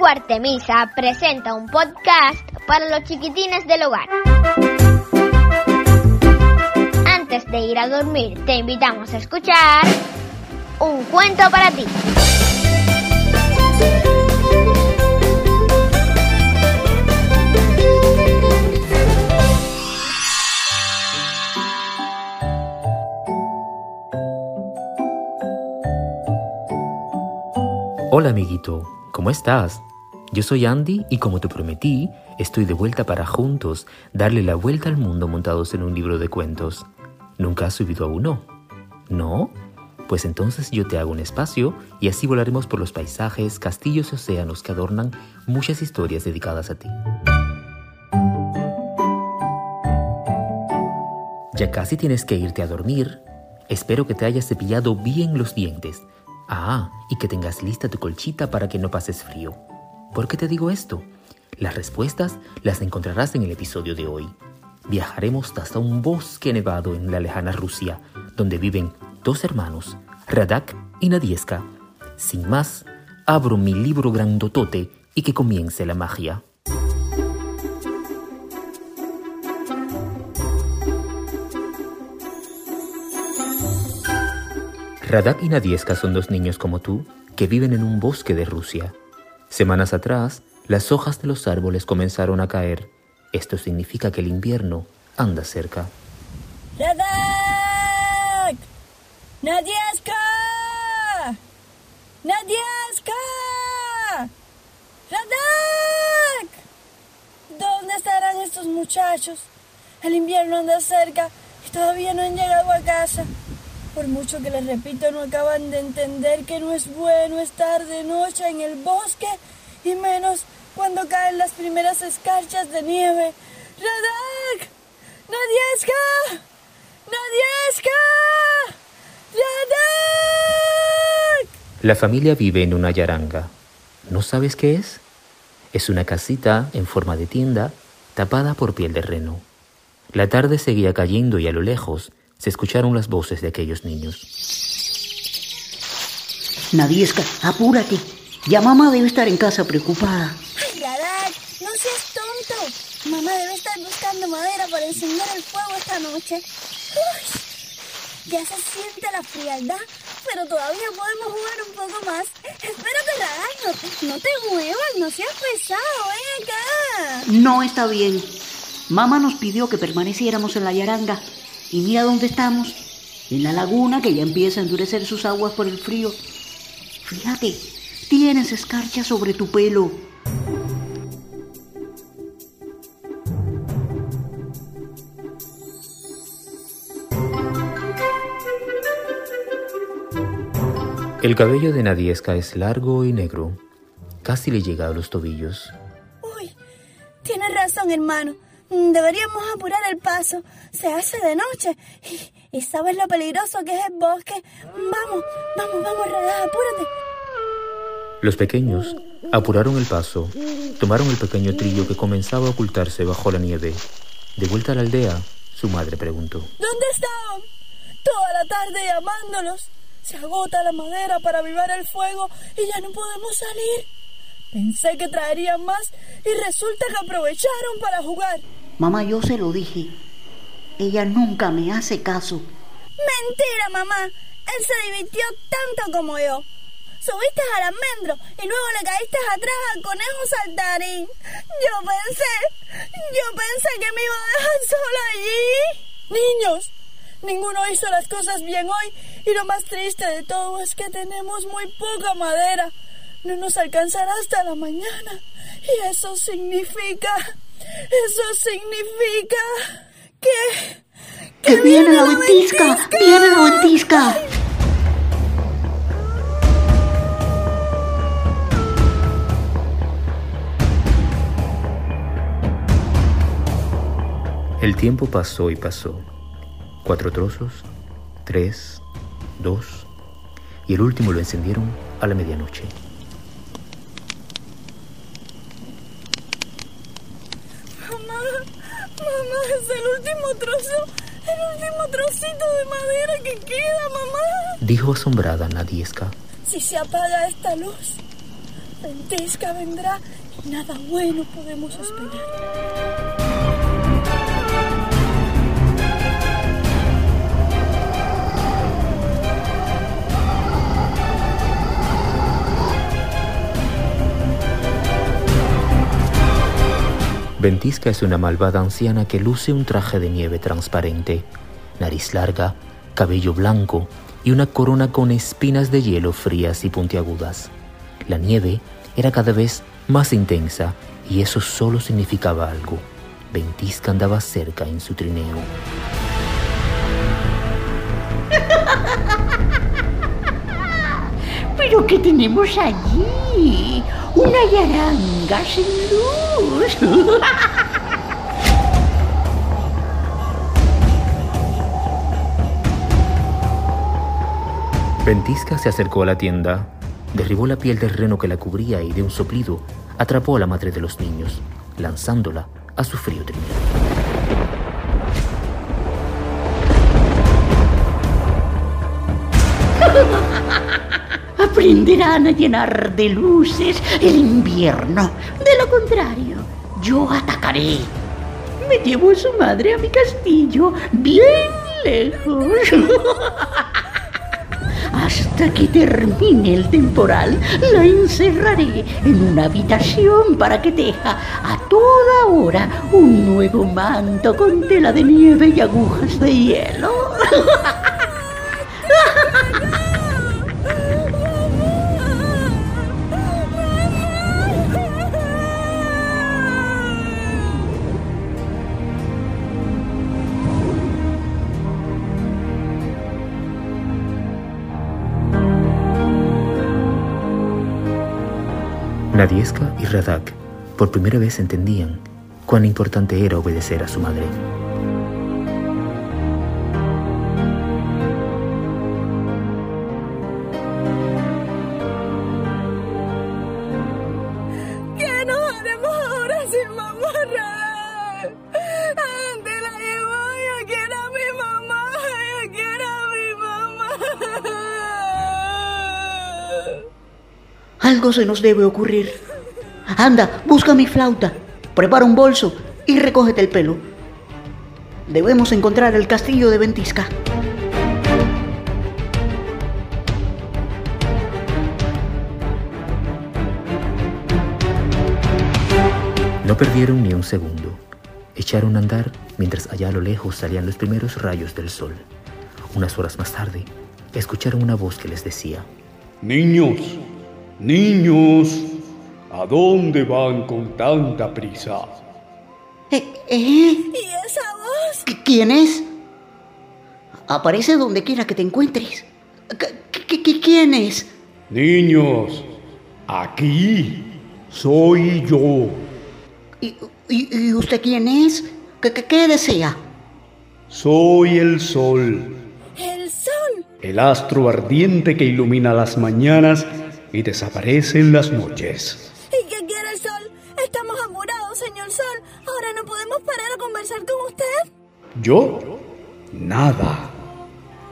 Albergue Artemisa presenta un podcast para los chiquitines del hogar. Antes de ir a dormir, te invitamos a escuchar un cuento para ti. Hola amiguito, ¿cómo estás? Yo soy Andy y como te prometí, estoy de vuelta para juntos darle la vuelta al mundo montados en un libro de cuentos. ¿Nunca has subido a uno? ¿No? Pues entonces yo te hago un espacio y así volaremos por los paisajes, castillos y océanos que adornan muchas historias dedicadas a ti. Ya casi tienes que irte a dormir. Espero que te hayas cepillado bien los dientes Ah, y que tengas lista tu colchita para que no pases frío. ¿Por qué te digo esto? Las respuestas las encontrarás en el episodio de hoy. Viajaremos hasta un bosque nevado en la lejana Rusia, donde viven dos hermanos, Radak y Nadieska. Sin más, abro mi libro grandotote y que comience la magia. Radak y Nadieska son dos niños como tú que viven en un bosque de Rusia. Semanas atrás, las hojas de los árboles comenzaron a caer. Esto significa que el invierno anda cerca. ¡Radak! ¡Nadieska! ¡Nadieska! ¡Radak! ¿Dónde estarán estos muchachos? El invierno anda cerca y todavía no han llegado a casa. Por mucho que les repito, no acaban de entender que no es bueno estar de noche en el bosque y menos cuando caen las primeras escarchas de nieve. ¡Radak! ¡Nadieska! ¡Nadieska! ¡Radak! La familia vive en una yaranga. ¿No sabes qué es? Es una casita en forma de tienda tapada por piel de reno. La tarde seguía cayendo y a lo lejos se escucharon las voces de aquellos niños. Nadiesca, apúrate. Ya mamá debe estar en casa preocupada. ¡Ay, Radak! ¡No seas tonto! Mamá debe estar buscando madera para encender el fuego esta noche. Uy, ya se siente la frialdad, pero todavía podemos jugar un poco más. Espérate, Radak, no, no te muevas, no seas pesado, ven acá. No está bien. Mamá nos pidió que permaneciéramos en la yaranga y mira dónde estamos, en la laguna que ya empieza a endurecer sus aguas por el frío. Fíjate, tienes escarcha sobre tu pelo. El cabello de Nadieska es largo y negro, casi le llega a los tobillos. Uy, tienes razón, hermano. Deberíamos apurar el paso. Se hace de noche. Y, y sabes lo peligroso que es el bosque. Vamos, vamos, vamos, Radak, apúrate. Los pequeños apuraron el paso, tomaron el pequeño trillo que comenzaba a ocultarse bajo la nieve. De vuelta a la aldea, su madre preguntó. ¿Dónde estaban? Toda la tarde llamándolos. Se agota la madera para avivar el fuego y ya no podemos salir. Pensé que traerían más y resulta que aprovecharon para jugar. Mamá, yo se lo dije. Ella nunca me hace caso. Mentira, mamá. Él se divirtió tanto como yo. Subiste al almendro y luego le caíste atrás al conejo saltarín. Yo pensé, yo pensé que me iba a dejar sola allí. Niños, ninguno hizo las cosas bien hoy y lo más triste de todo es que tenemos muy poca madera. No nos alcanzará hasta la mañana. Y eso significa, eso significa que... ¡Que viene la ventisca! ¡Viene la ventisca! El tiempo pasó y pasó. Cuatro trozos, tres, dos, y el último lo encendieron a la medianoche. Mamá, mamá, es el último trozo, el último trocito de madera que queda, mamá. Dijo asombrada Nadieska. Si se apaga esta luz, Ventisca vendrá y nada bueno podemos esperar. Ventisca es una malvada anciana que luce un traje de nieve transparente, nariz larga, cabello blanco y una corona con espinas de hielo frías y puntiagudas. La nieve era cada vez más intensa y eso solo significaba algo. Ventisca andaba cerca en su trineo. ¿Pero qué tenemos allí? Una yaranga sin. Ventisca se acercó a la tienda, derribó la piel del reno que la cubría y de un soplido atrapó a la madre de los niños, lanzándola a su frío trineo. Aprenderán a llenar de luces el invierno. De lo contrario, yo atacaré. Me llevo a su madre a mi castillo, bien lejos. Hasta que termine el temporal, la encerraré en una habitación para que teja a toda hora un nuevo manto con tela de nieve y agujas de hielo. Nadieska y Radak por primera vez entendían cuán importante era obedecer a su madre. Algo se nos debe ocurrir. Anda, busca mi flauta, prepara un bolso y recógete el pelo. Debemos encontrar el castillo de Ventisca. No perdieron ni un segundo. Echaron a andar mientras allá a lo lejos salían los primeros rayos del sol. Unas horas más tarde, escucharon una voz que les decía, Niños, niños, ¿a dónde van con tanta prisa? ¿Eh? eh? ¿Y esa voz? ¿Qui- ¿Quién es? Aparece donde quiera que te encuentres. ¿Qui- qui- qui- ¿Quién es? Niños, aquí soy yo. ¿Y, y- y usted quién es? ¿Qué, qué- qué desea? Soy el sol, El sol. el astro ardiente que ilumina las mañanas y desaparece en las noches. ¿Y qué quiere el sol? Estamos apurados, señor sol. Ahora no podemos parar a conversar con usted. ¿Yo? Nada.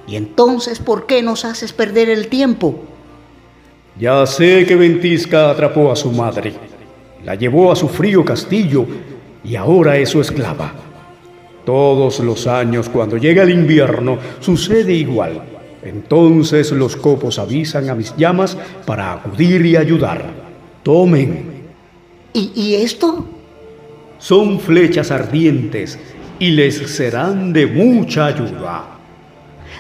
¿Y entonces por qué nos haces perder el tiempo? Ya sé que Ventisca atrapó a su madre, la llevó a su frío castillo y ahora es su esclava. Todos los años, cuando llega el invierno, sucede igual. Entonces los copos avisan a mis llamas para acudir y ayudar. Tomen, ¿Y, y esto? son flechas ardientes y les serán de mucha ayuda.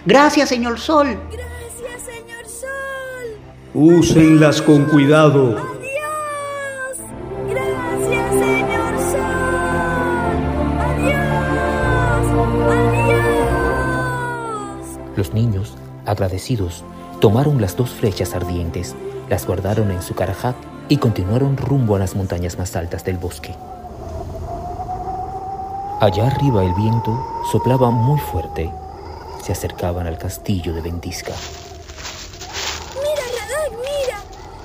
Gracias, señor Sol. Gracias, señor sol. Úsenlas con cuidado. Adiós. Gracias, señor sol. Adiós. Adiós. Los niños, agradecidos, tomaron las dos flechas ardientes, las guardaron en su carajat y continuaron rumbo a las montañas más altas del bosque. Allá arriba el viento soplaba muy fuerte. Se acercaban al castillo de Ventisca. Mira, Radak, mira.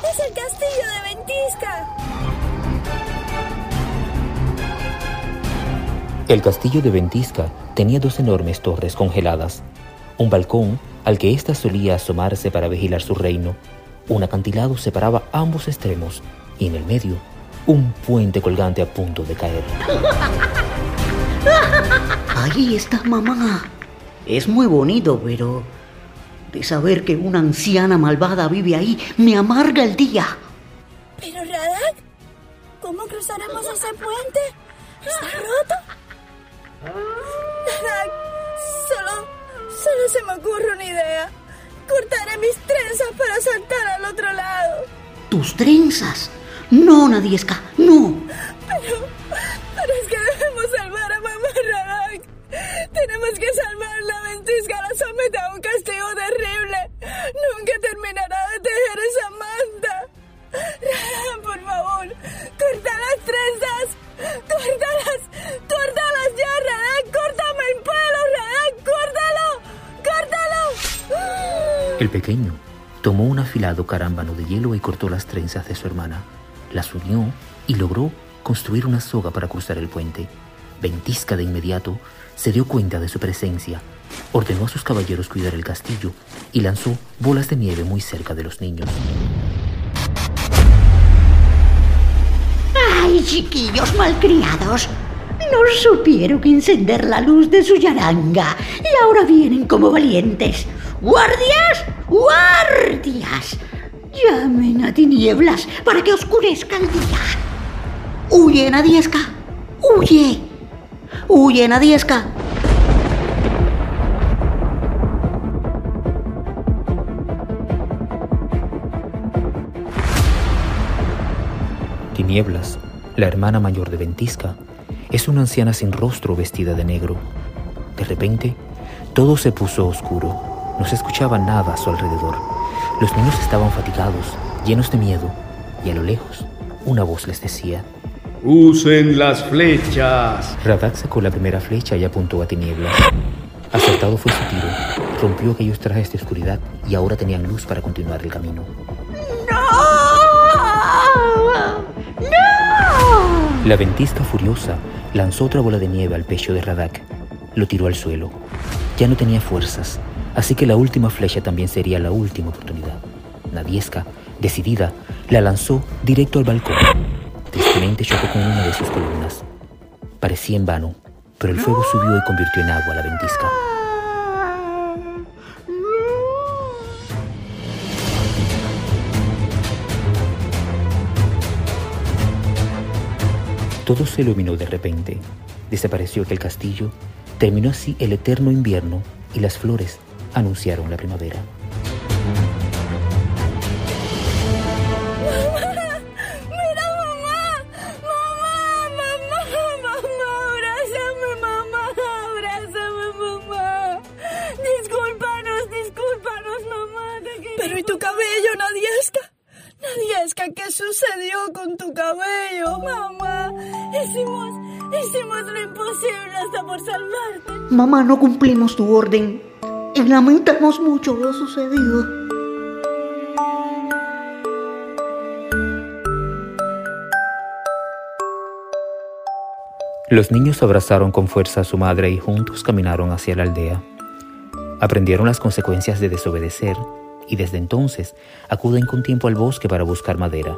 Es el castillo de Ventisca. El castillo de Ventisca tenía dos enormes torres congeladas, un balcón al que ésta solía asomarse para vigilar su reino, Un acantilado separaba ambos extremos y en el medio un puente colgante a punto de caer. Ahí está mamá. Es muy bonito, pero de saber que una anciana malvada vive ahí me amarga el día. Pero Radak, ¿cómo cruzaremos ese puente? ¿Está roto? Radak, solo, solo se me ocurre una idea. Cortaré mis trenzas para saltar al otro lado. ¿Tus trenzas? No, Nadiesca, no. Pero, pero es que debemos salvar a mamá Radak. Tenemos que salvar la ventisca, la somete a un castigo terrible. Nunca terminará El pequeño tomó un afilado carámbano de hielo y cortó las trenzas de su hermana. Las unió y logró construir una soga para cruzar el puente. Ventisca de inmediato se dio cuenta de su presencia, ordenó a sus caballeros cuidar el castillo y lanzó bolas de nieve muy cerca de los niños. ¡Ay, chiquillos malcriados! No supieron encender la luz de su yaranga y ahora vienen como valientes. ¡Guardias! ¡Guardias! Llamen a tinieblas para que oscurezca el día. ¡Huye, Nadiesca! ¡Huye! ¡Huye, Nadiesca! Tinieblas, la hermana mayor de Ventisca, es una anciana sin rostro vestida de negro. De repente, todo se puso oscuro. No se escuchaba nada a su alrededor. Los niños estaban fatigados, llenos de miedo, y a lo lejos, una voz les decía, Usen las flechas. Radak sacó la primera flecha y apuntó a Tinieblas. Acertado fue su tiro, rompió aquellos trajes de oscuridad y ahora tenían luz para continuar el camino. La ventisca furiosa lanzó otra bola de nieve al pecho de Radak. Lo tiró al suelo. Ya no tenía fuerzas, así que la última flecha también sería la última oportunidad. Nadiesca, decidida, la lanzó directo al balcón. Tristemente chocó con una de sus columnas. Parecía en vano, pero el fuego subió y convirtió en agua la ventisca. Todo se iluminó de repente. Desapareció aquel castillo. Terminó así el eterno invierno y las flores anunciaron la primavera. ¡Mira, mamá! ¡Mamá! ¡Mamá! ¡Mamá! ¡Abrázame, mamá! ¡Abrázame, mamá! Discúlpanos, discúlpanos, mamá. Pero ¿y tu cabello, Nadiesca? Nadiesca, ¿qué sucedió con tu cabello? Mamá, hicimos, hicimos lo imposible hasta por salvarte. Mamá, no cumplimos tu orden. Lamentamos mucho lo sucedido. Los niños abrazaron con fuerza a su madre y juntos caminaron hacia la aldea. Aprendieron las consecuencias de desobedecer y desde entonces acuden con tiempo al bosque para buscar madera.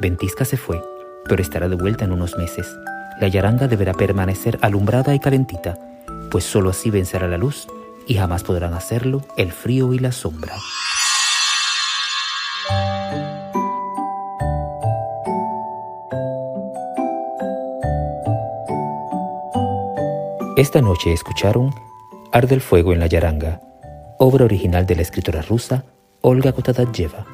Ventisca se fue, pero estará de vuelta en unos meses. La yaranga deberá permanecer alumbrada y calentita, pues sólo así vencerá la luz y jamás podrán hacerlo el frío y la sombra. Esta noche escucharon Arde el fuego en la yaranga, obra original de la escritora rusa Olga Kotadayeva.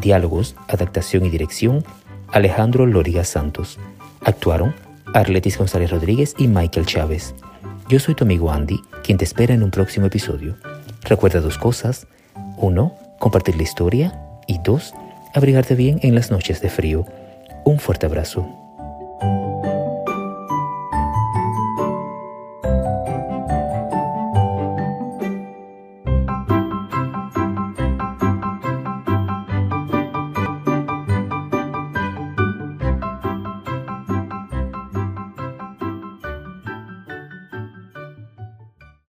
Diálogos, adaptación y dirección Alejandro Loriga Santos. Actuaron Arletis González Rodríguez y Michael Chávez. Yo soy tu amigo Andy, quien te espera en un próximo episodio. Recuerda dos cosas. Uno, compartir la historia. Y dos, abrigarte bien en las noches de frío. Un fuerte abrazo.